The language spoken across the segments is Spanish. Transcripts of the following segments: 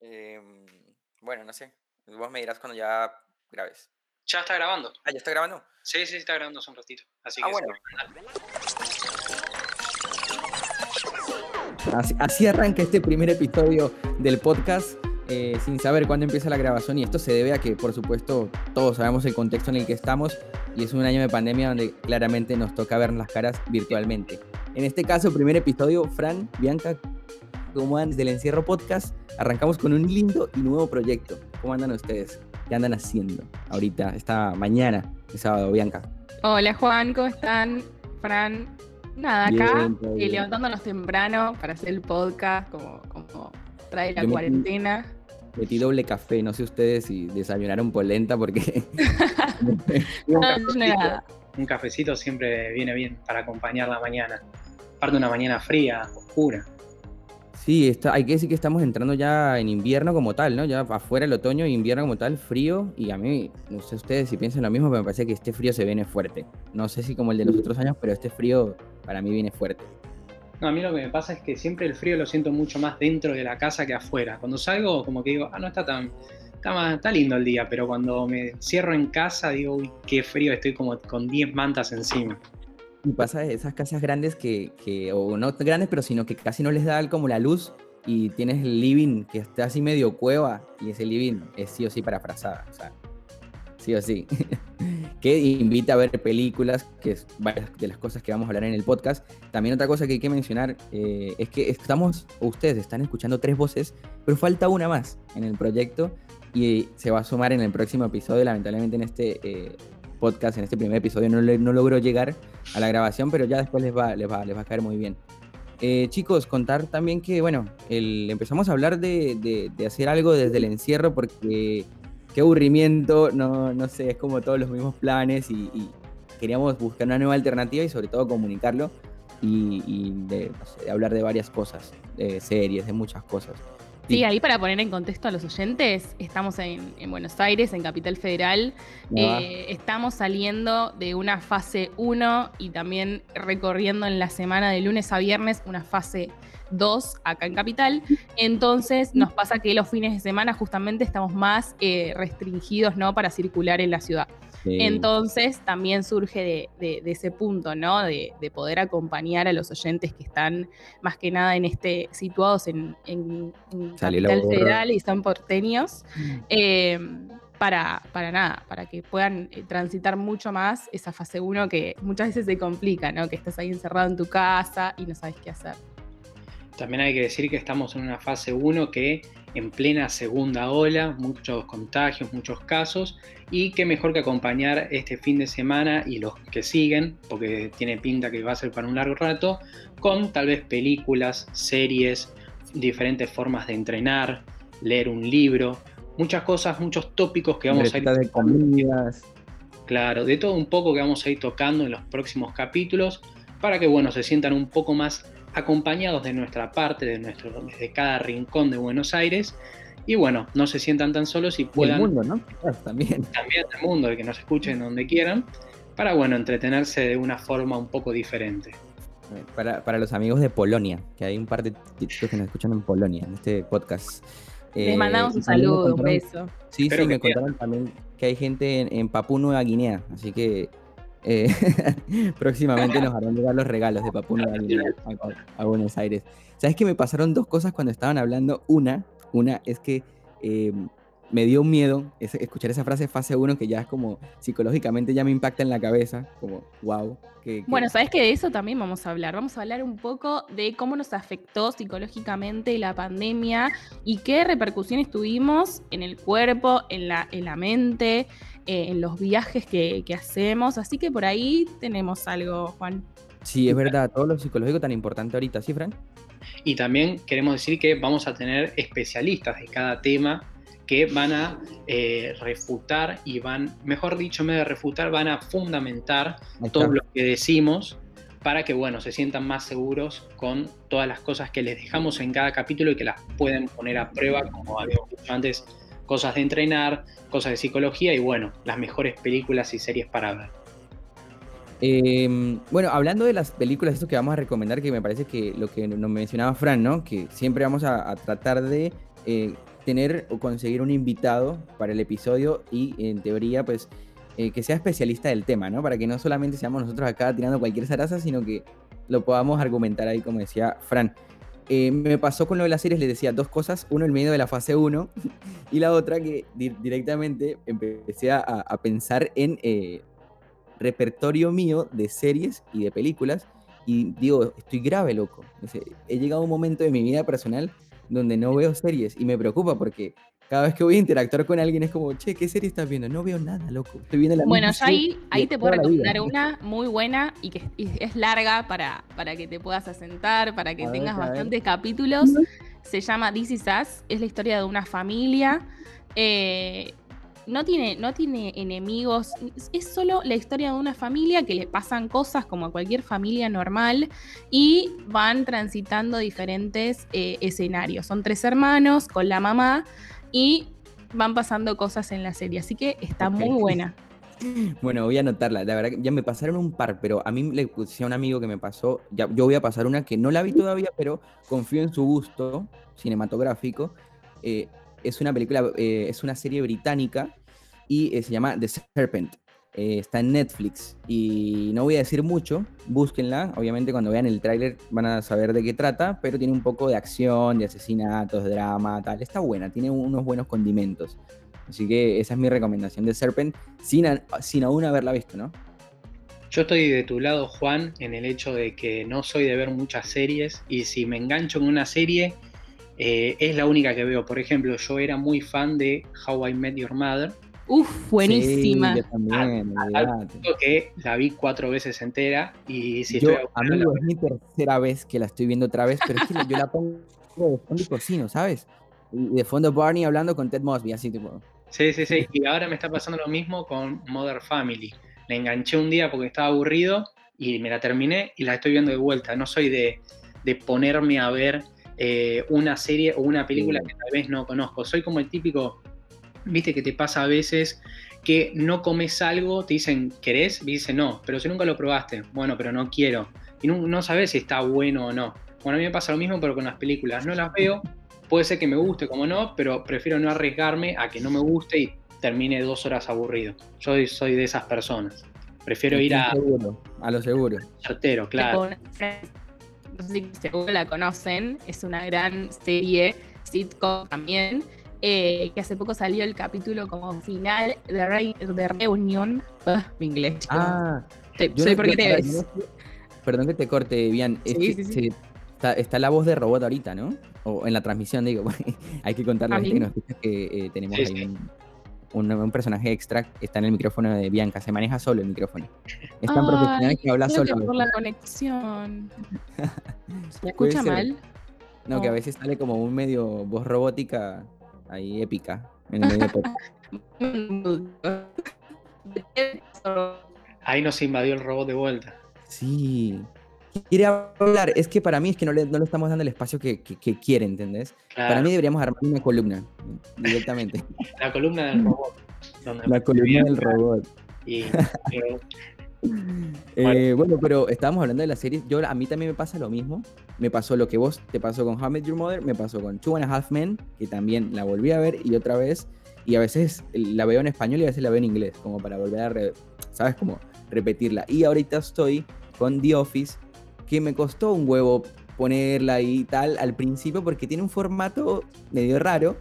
Em, bueno, no sé. Vos me dirás cuando ya grabes. Ya está grabando. Ah, ¿ya está grabando? Sí, sí, está grabando hace un ratito. Así Ah, que bueno. así arranca este primer episodio del podcast eh, sin saber cuándo empieza la grabación y esto se debe a que, por supuesto, todos sabemos el contexto en el que estamos y es un año de pandemia donde claramente nos toca ver las caras virtualmente. En este caso, primer episodio, Fran, Bianca, ¿cómo andan desde el encierro podcast? Arrancamos con un lindo y nuevo proyecto. ¿Cómo andan ustedes? ¿Qué andan haciendo ahorita, esta mañana, de sábado, Bianca? Hola Juan, ¿cómo están? Fran, nada, acá Bien, todo eh, levantándonos temprano para hacer el podcast, como, como trae la Yo cuarentena. Metí doble café, no sé ustedes si desayunaron polenta porque... Un No, cafecito, nada. un cafecito siempre viene bien para acompañar la mañana. Aparte una mañana fría, oscura. Sí, está, hay que decir que estamos entrando ya en invierno como tal, ¿no? Ya afuera el otoño invierno como tal, frío. Y a mí, no sé ustedes si piensan lo mismo, pero me parece que este frío se viene fuerte. No sé si como el de los otros años, pero este frío para mí viene fuerte. No, a mí lo que me pasa es que siempre el frío lo siento mucho más dentro de la casa que afuera. Cuando salgo, como que digo, ah, no está tan. Está, más- está lindo el día, pero cuando me cierro en casa, digo, uy, qué frío, estoy como con 10 mantas encima. Y pasa esas casas grandes que, que, o no grandes, pero sino que casi no les da como la luz y tienes el living que está así medio cueva y ese living es sí o sí para frazada, o sea, sí o sí. que invita a ver películas, que es varias de las cosas que vamos a hablar en el podcast. También otra cosa que hay que mencionar eh, es que estamos, ustedes están escuchando tres voces, pero falta una más en el proyecto y se va a sumar en el próximo episodio. Lamentablemente en este eh, podcast, en este primer episodio, no, logró llegar a la grabación, pero ya después les va, les va, les va a caer muy bien. Eh, chicos, contar también que, bueno, el- empezamos a hablar de, de- de hacer algo desde el encierro porque qué aburrimiento, no, no sé, es como todos los mismos planes y, y queríamos buscar una nueva alternativa y sobre todo comunicarlo y, y de, de hablar de varias cosas, de series, de muchas cosas. Sí, ahí para poner en contexto a los oyentes, estamos en, en Buenos Aires, en Capital Federal. Ah, Eh, estamos saliendo de una fase 1 y también recorriendo en la semana de lunes a viernes una fase 2 acá en Capital. Entonces nos pasa que los fines de semana justamente estamos más eh, restringidos ¿no? para circular en la ciudad. sí. Entonces también surge de, de- de ese punto, ¿no? De, de poder acompañar a los oyentes que están más que nada en este, situados en, en- en Capital. Federal y son porteños. eh, para, para nada, para que puedan eh, transitar mucho más esa fase 1 que muchas veces se complica, ¿no? Que estás ahí encerrado en tu casa y no sabes qué hacer. También hay que decir que estamos en una fase 1 que en plena segunda ola, muchos contagios, muchos casos, y qué mejor que acompañar este fin de semana y los que siguen, porque tiene pinta que va a ser para un largo rato, con tal vez películas, series, diferentes formas de entrenar, leer un libro, muchas cosas, muchos tópicos que vamos a ir de comidas. Claro, de todo un poco que vamos a ir tocando en los próximos capítulos para que bueno, se sientan un poco más acompañados de nuestra parte, de nuestro, desde cada rincón de Buenos Aires. Y bueno, no se sientan tan solos y Y el puedan mundo, ¿no? También. también del mundo, de que nos escuchen donde quieran, para bueno, entretenerse de una forma un poco diferente. Para, para los amigos de Polonia, que hay un par de chicos que nos escuchan en Polonia, en este podcast. Les Eh, mandamos y un saludo, un beso. Sí, Espero sí, me contaron también que hay gente en, en Papú Nueva Guinea, así que eh, próximamente nos harán llegar los regalos de Papú a, a Buenos Aires. ¿Sabes que me pasaron dos cosas cuando estaban hablando? Una, una es que eh, me dio miedo escuchar esa frase fase 1 que ya es como psicológicamente ya me impacta en la cabeza, como wow. Que, que- Bueno, sabes que de eso también vamos a hablar. Vamos a hablar un poco de cómo nos afectó psicológicamente la pandemia y qué repercusiones tuvimos en el cuerpo, en la, en la mente, eh, en los viajes que, que hacemos. Así que por ahí tenemos algo, Juan. sí, es verdad, todo lo psicológico tan importante ahorita, ¿sí, Fran? Y también queremos decir que vamos a tener especialistas de cada tema que van a eh, refutar y van, mejor dicho, en vez de refutar, van a fundamentar todo lo que decimos para que, bueno, se sientan más seguros con todas las cosas que les dejamos en cada capítulo y que las pueden poner a prueba, como habíamos dicho antes, cosas de entrenar, cosas de psicología y, bueno, las mejores películas y series para ver. Eh, bueno, hablando de las películas, esto que vamos a recomendar, que me parece que lo que nos mencionaba Fran, ¿no? Que siempre vamos a, a tratar de eh, tener o conseguir un invitado para el episodio y en teoría pues eh, que sea especialista del tema, ¿no? Para que no solamente seamos nosotros acá tirando cualquier zaraza, sino que lo podamos argumentar ahí, como decía Fran. Eh, me pasó con lo de las series, les decía dos cosas, uno el medio de la fase 1 y la otra que directamente empecé a, a pensar en eh, repertorio mío de series y de películas y digo, estoy grave, loco. He llegado a un momento de mi vida personal donde no veo series y me preocupa porque cada vez que voy a interactuar con alguien es como, che, ¿qué serie estás viendo? No veo nada, loco. Estoy viendo la bueno, yo ahí, ahí te puedo recomendar una muy buena y que es larga para, para que te puedas asentar, para que tengas bastantes capítulos. Se llama This Is Us, es la historia de una familia. Eh, no tiene, no tiene enemigos, es solo la historia de una familia que le pasan cosas como a cualquier familia normal y van transitando diferentes eh, escenarios. Son tres hermanos con la mamá y van pasando cosas en la serie, así que está muy buena. Bueno, voy a anotarla. La verdad que ya me pasaron un par, pero a mí le puse a un amigo que me pasó. Ya, yo voy a pasar una que no la vi todavía, pero confío en su gusto cinematográfico. Eh, es una película, eh, es una serie británica y eh, se llama The Serpent. Eh, está en Netflix y no voy a decir mucho, búsquenla, obviamente cuando vean el tráiler van a saber de qué trata, pero tiene un poco de acción, de asesinatos, drama, tal, está buena, tiene unos buenos condimentos. Así que esa es mi recomendación de Serpent, sin, sin aún haberla visto, ¿no? Yo estoy de tu lado, Juan, en el hecho de que no soy de ver muchas series y si me engancho en una serie, eh, es la única que veo. Por ejemplo, yo era muy fan de How I Met Your Mother, Uf, buenísima. Sí, yo también, que la vi cuatro veces entera y si yo, amigo, es mi tercera vez que la estoy viendo otra vez, pero es que yo la pongo de fondo y cocino, ¿sabes? Y de fondo Barney hablando con Ted Mosby, así tipo. Sí, sí, sí. Y ahora me está pasando lo mismo con Mother Family. La enganché un día porque estaba aburrido y me la terminé y la estoy viendo de vuelta. No soy de, de ponerme a ver eh, una serie o una película que tal vez no conozco. Soy como el típico viste que te pasa a veces que no comes algo, te dicen, ¿querés? Y dice no, pero si nunca lo probaste, bueno, pero no quiero. Y no, sabes si está bueno o no. Bueno, a mí me pasa lo mismo, pero con las películas. No las veo, puede ser que me guste como no, pero prefiero no arriesgarme a que no me guste y termine dos horas aburrido. Yo soy de esas personas. Prefiero ir a... a lo seguro. Certero, claro. Seguro la conocen, es una gran serie, sitcom también, eh, que hace poco salió el capítulo como final de, de Reunión. Ah, mi inglés. Ah, soy porque te ves. perdón que te corte, bien. está, la voz de robot ahorita, ¿no? O en la transmisión, digo. hay que contarle a, que nos que eh, tenemos ahí un, personaje extra está en el micrófono de Bianca, se maneja solo el micrófono. Es tan profesional que habla solo. por la conexión. ¿Se escucha mal? No, que a veces sale como un medio voz robótica ahí épica en el medio Ahí nos invadió el robot de vuelta. Sí. Quiere hablar, es que para mí es que no le, no le estamos dando el espacio que, que, quiere, ¿entendés? Para mí deberíamos armar una columna directamente. La columna del robot. La columna del robot. Y, Eh, bueno. pero estábamos hablando de la serie. Yo, a mí también me pasa lo mismo. Me pasó lo que vos te pasó con How Your Mother, me pasó con Two and a Half Men, que también la volví a ver y otra vez. Y a veces la veo en español y a veces la veo en inglés, como para volver a, ¿sabes? Como repetirla. Y ahorita estoy con The Office, que me costó un huevo ponerla y tal al principio porque tiene un formato medio raro,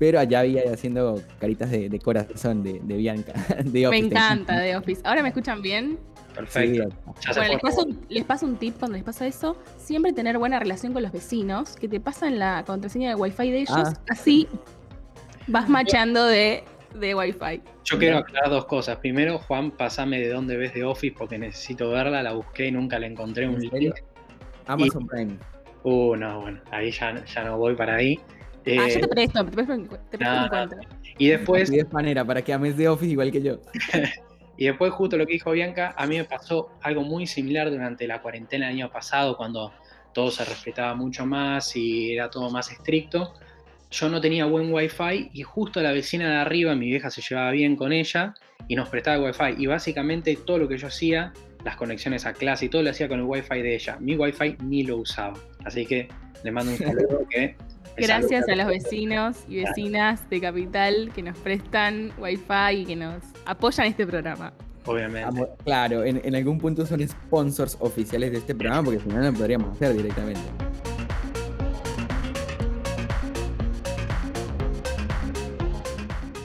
pero allá había haciendo caritas de, corazón de, Bianca. Me encanta The Office. ¿Ahora me escuchan bien? Perfecto. bueno, les paso, un, tip cuando les pasa eso. Siempre tener buena relación con los vecinos, que te pasan la contraseña de Wi-Fi de ellos. Ah. Así vas machando de, de Wi-Fi. Yo quiero aclarar dos cosas. Primero, Juan, pasame de dónde ves The Office porque necesito verla. La busqué y nunca la encontré un link. Amazon Prime. Uh, no, bueno, ahí ya, ya no voy para ahí ah, yo te eh, presto, te presto, te presto Y después. De manera, para que ames de Office igual que yo. y después, justo lo que dijo Bianca, a mí me pasó algo muy similar durante la cuarentena del año pasado, cuando todo se respetaba mucho más y era todo más estricto. Yo no tenía buen wifi y justo la vecina de arriba, mi vieja se llevaba bien con ella y nos prestaba wifi. Y básicamente todo lo que yo hacía, las conexiones a clase y todo lo hacía con el wifi de ella. Mi wifi ni lo usaba. Así que le mando un saludo que Gracias a los vecinos y vecinas de Capital que nos prestan wifi y que nos apoyan este programa. Obviamente. Claro, en, en algún punto son sponsors oficiales de este programa porque si no, no lo podríamos hacer directamente.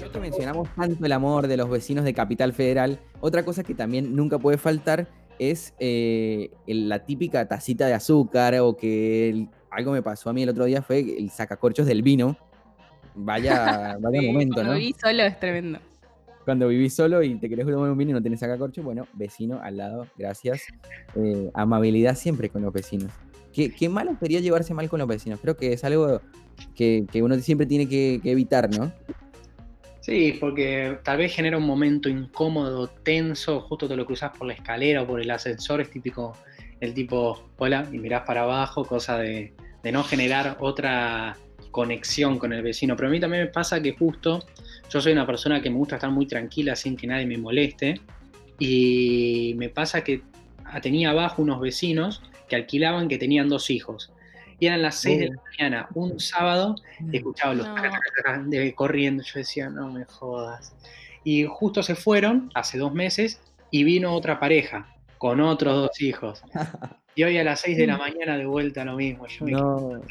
Ya que mencionamos tanto el amor de los vecinos de Capital Federal, otra cosa que también nunca puede faltar es eh, la típica tacita de azúcar o que el- algo me pasó a mí el otro día fue el sacacorchos del vino. Vaya, vaya Sí, momento, cuando ¿no? viví solo es tremendo. Cuando vivís solo y te querés tomar un vino y no tenés sacacorcho, bueno, vecino al lado, gracias. Eh, amabilidad siempre con los vecinos. ¿Qué, qué malo sería llevarse mal con los vecinos? Creo que es algo que, que uno siempre tiene que, que evitar, ¿no? Sí, porque tal vez genera un momento incómodo, tenso, justo te lo cruzas por la escalera o por el ascensor, es típico el tipo, hola, y mirás para abajo, cosa de, de no generar otra conexión con el vecino. Pero a mí también me pasa que justo yo soy una persona que me gusta estar muy tranquila sin que nadie me moleste y me pasa que tenía abajo unos vecinos que alquilaban que tenían dos hijos. Y eran las 6 de la mañana, un sábado, y escuchaba los No. de corriendo. Yo decía, no me jodas. Y justo se fueron hace dos meses y vino otra pareja con otros dos hijos. Y hoy a las 6 de la mañana de vuelta lo mismo. Yo me No.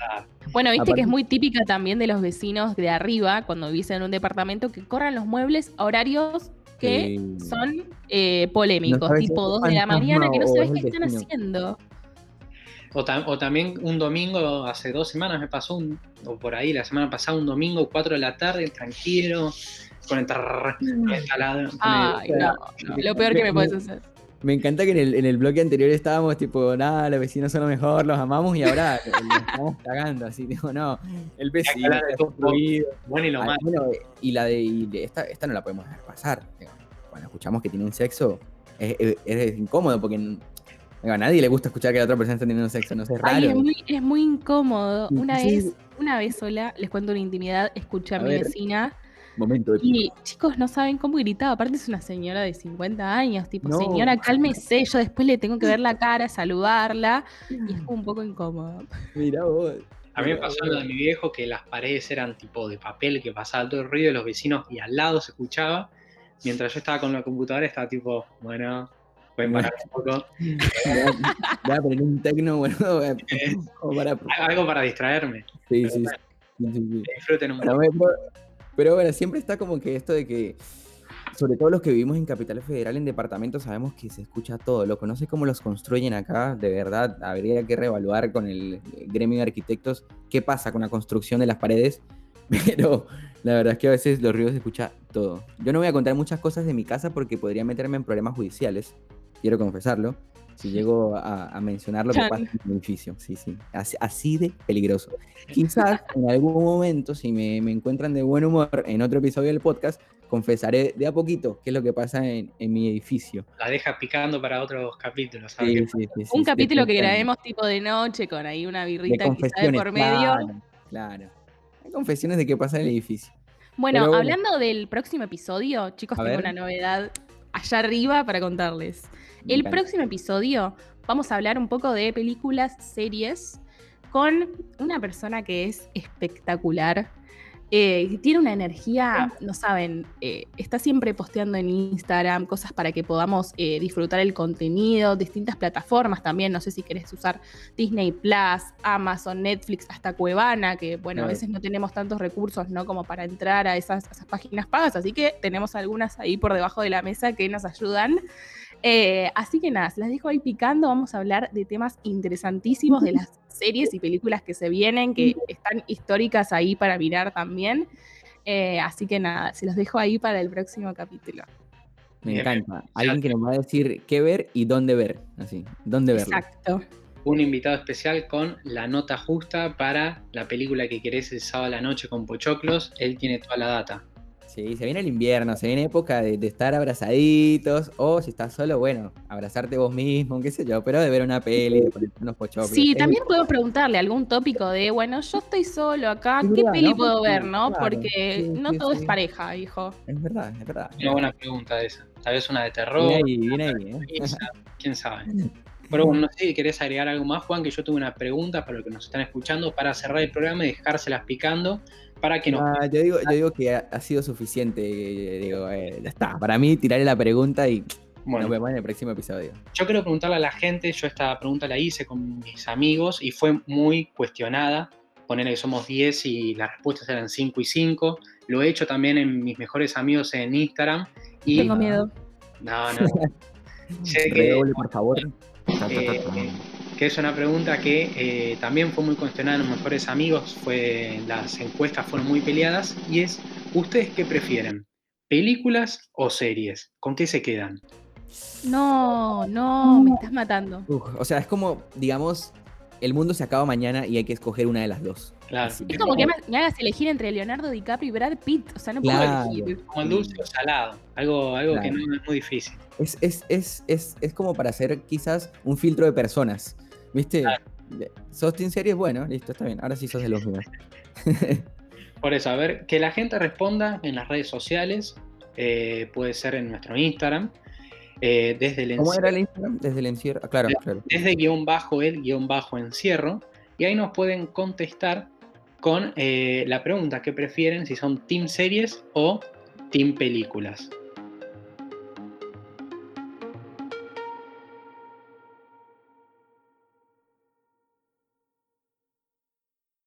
Bueno, viste Aparte- que es muy típica también de los vecinos de arriba, cuando vivís en un departamento, que corran los muebles a horarios que Sí. son eh, polémicos, No tipo es 2 de la mañana, que no sabes es qué están vecino. haciendo. O, tam- o también un domingo, hace dos semanas me pasó, un, o por ahí, la semana pasada, un domingo, 4 de la tarde, tranquilo, con el, el taladro, con el- Ay, no, no, lo peor que me puedes hacer. Me encanta que en el, en el bloque anterior estábamos tipo, nada, los vecinos son lo mejor, los amamos y ahora los estamos cagando, así, digo, no, el vecino está bueno y lo malo. bueno, y la de, y de esta, esta no la podemos dejar pasar. Cuando escuchamos que tienen sexo, es, es- es incómodo porque digo, a nadie le gusta escuchar que la otra persona está teniendo sexo, no sé, es raro. Ay, es muy, es muy incómodo. Una sí. vez, una vez sola, les cuento una intimidad, escuché a, A mi ver. vecina Momento de y chicos no saben cómo gritaba. Aparte es una señora de 50 años, tipo, No. señora, cálmese, yo después le tengo que ver la cara, saludarla y es como un poco incómodo. Mirá vos. A mí me pasó lo de mi viejo que las paredes eran tipo de papel que pasaba todo el ruido de los vecinos y al lado se escuchaba. Mientras yo estaba con la computadora estaba tipo, bueno, pueden parar un poco. Voy a poner un tecno, bueno, para... Algo para distraerme. Sí, sí, sí, sí, disfruten un poco. Pero bueno, siempre está como que esto de que, sobre todo los que vivimos en Capital Federal, en departamentos, sabemos que se escucha todo. Lo conoce cómo los construyen acá, de verdad, habría que reevaluar con el gremio de arquitectos qué pasa con la construcción de las paredes, pero la verdad es que a veces los ruidos se escucha todo. Yo no voy a contar muchas cosas de mi casa porque podría meterme en problemas judiciales, quiero confesarlo. Si llego a, a mencionar lo que pasa en mi edificio, sí, sí, así, así de peligroso. Quizás en algún momento, si me, me encuentran de buen humor en otro episodio del podcast, confesaré de a poquito qué es lo que pasa en, en mi edificio. La deja picando para otros capítulos. ¿sabes? Sí, sí, sí, sí, Un sí, capítulo que grabemos tipo de noche con ahí una birrita quizá de por medio. Claro, claro. Hay confesiones de qué pasa en el edificio. Bueno, Pero hablando del próximo episodio, chicos, A tengo ver. una novedad allá arriba para contarles. El próximo episodio vamos a hablar un poco de películas, series, con una persona que es espectacular. Eh, tiene una energía, no saben, eh, está siempre posteando en Instagram cosas para que podamos eh, disfrutar el contenido, distintas plataformas también, no sé si querés usar Disney Plus, Amazon, Netflix, hasta Cuevana, que bueno, a veces no tenemos tantos recursos, ¿no? Como para entrar a esas, a esas páginas pagas, así que tenemos algunas ahí por debajo de la mesa que nos ayudan. Eh, así que nada, se las dejo ahí picando. Vamos a hablar de temas interesantísimos de las series y películas que se vienen, que están históricas ahí para mirar también. Eh, así que nada, se los dejo ahí para el próximo capítulo. Me encanta. Alguien que nos va a decir qué ver y dónde ver. Así, dónde verlo. Exacto. Un invitado especial con la nota justa para la película que querés el sábado a la noche con Pochoclos. Él tiene toda la data. Sí, se viene el invierno, se viene época de, de estar abrazaditos, o si estás solo, bueno, abrazarte vos mismo, qué sé yo, pero de ver una peli, de ponerte unos pochoclos. Sí, también puedo preguntarle algún tópico de, bueno, yo estoy solo acá, Es ¿qué verdad, peli ¿no? puedo ver, no? claro, Porque sí, no sí, todo sí. es pareja, hijo. Es verdad, es verdad. Una buena pregunta esa. Tal vez una de terror. Viene ahí, viene ahí, ¿eh? ¿Quién sabe? Pero bueno, no sé si querés agregar algo más, Juan, que yo tuve una pregunta para los que nos están escuchando para cerrar el programa y dejárselas picando para que nos... Ah, yo, digo, yo digo que ha, ha sido suficiente. eh, Digo, eh, ya está. Para mí, tiraré la pregunta y Bueno, nos vemos en el próximo episodio. yo quiero preguntarle a la gente, yo esta pregunta la hice con mis amigos y fue muy cuestionada. Ponerle que somos 10 y las respuestas eran 5 y 5. Lo he hecho también en mis mejores amigos en Instagram. Y Tengo miedo. No, no. sé que, Redoble, por favor. Eh, que es una pregunta que eh, también fue muy cuestionada en los mejores amigos. Fue, las encuestas fueron muy peleadas. Y es, ¿ustedes qué prefieren? ¿Películas o series? ¿Con qué se quedan? No, no, me estás matando. Uf, o sea, es como, digamos, el mundo se acaba mañana y hay que escoger una de las dos. Claro. Es como que me, me hagas elegir entre Leonardo DiCaprio y Brad Pitt. O sea, no puedo Claro. elegir. Como el dulce o salado. Algo, algo que no es muy difícil. Es, es, es, es, es como para hacer quizás un filtro de personas. ¿Viste? Claro. ¿Sos Team Series? Bueno, listo, está bien. Ahora sí sos de los míos. Por eso, a ver, que la gente responda en las redes sociales. eh, puede ser en nuestro Instagram. eh, desde el ¿Cómo era encierro- el Instagram? Desde el encierro. Ah, claro, claro. desde guion bajo el guion bajo encierro. Y ahí nos pueden contestar con eh, la pregunta que prefieren, si son team series o team películas.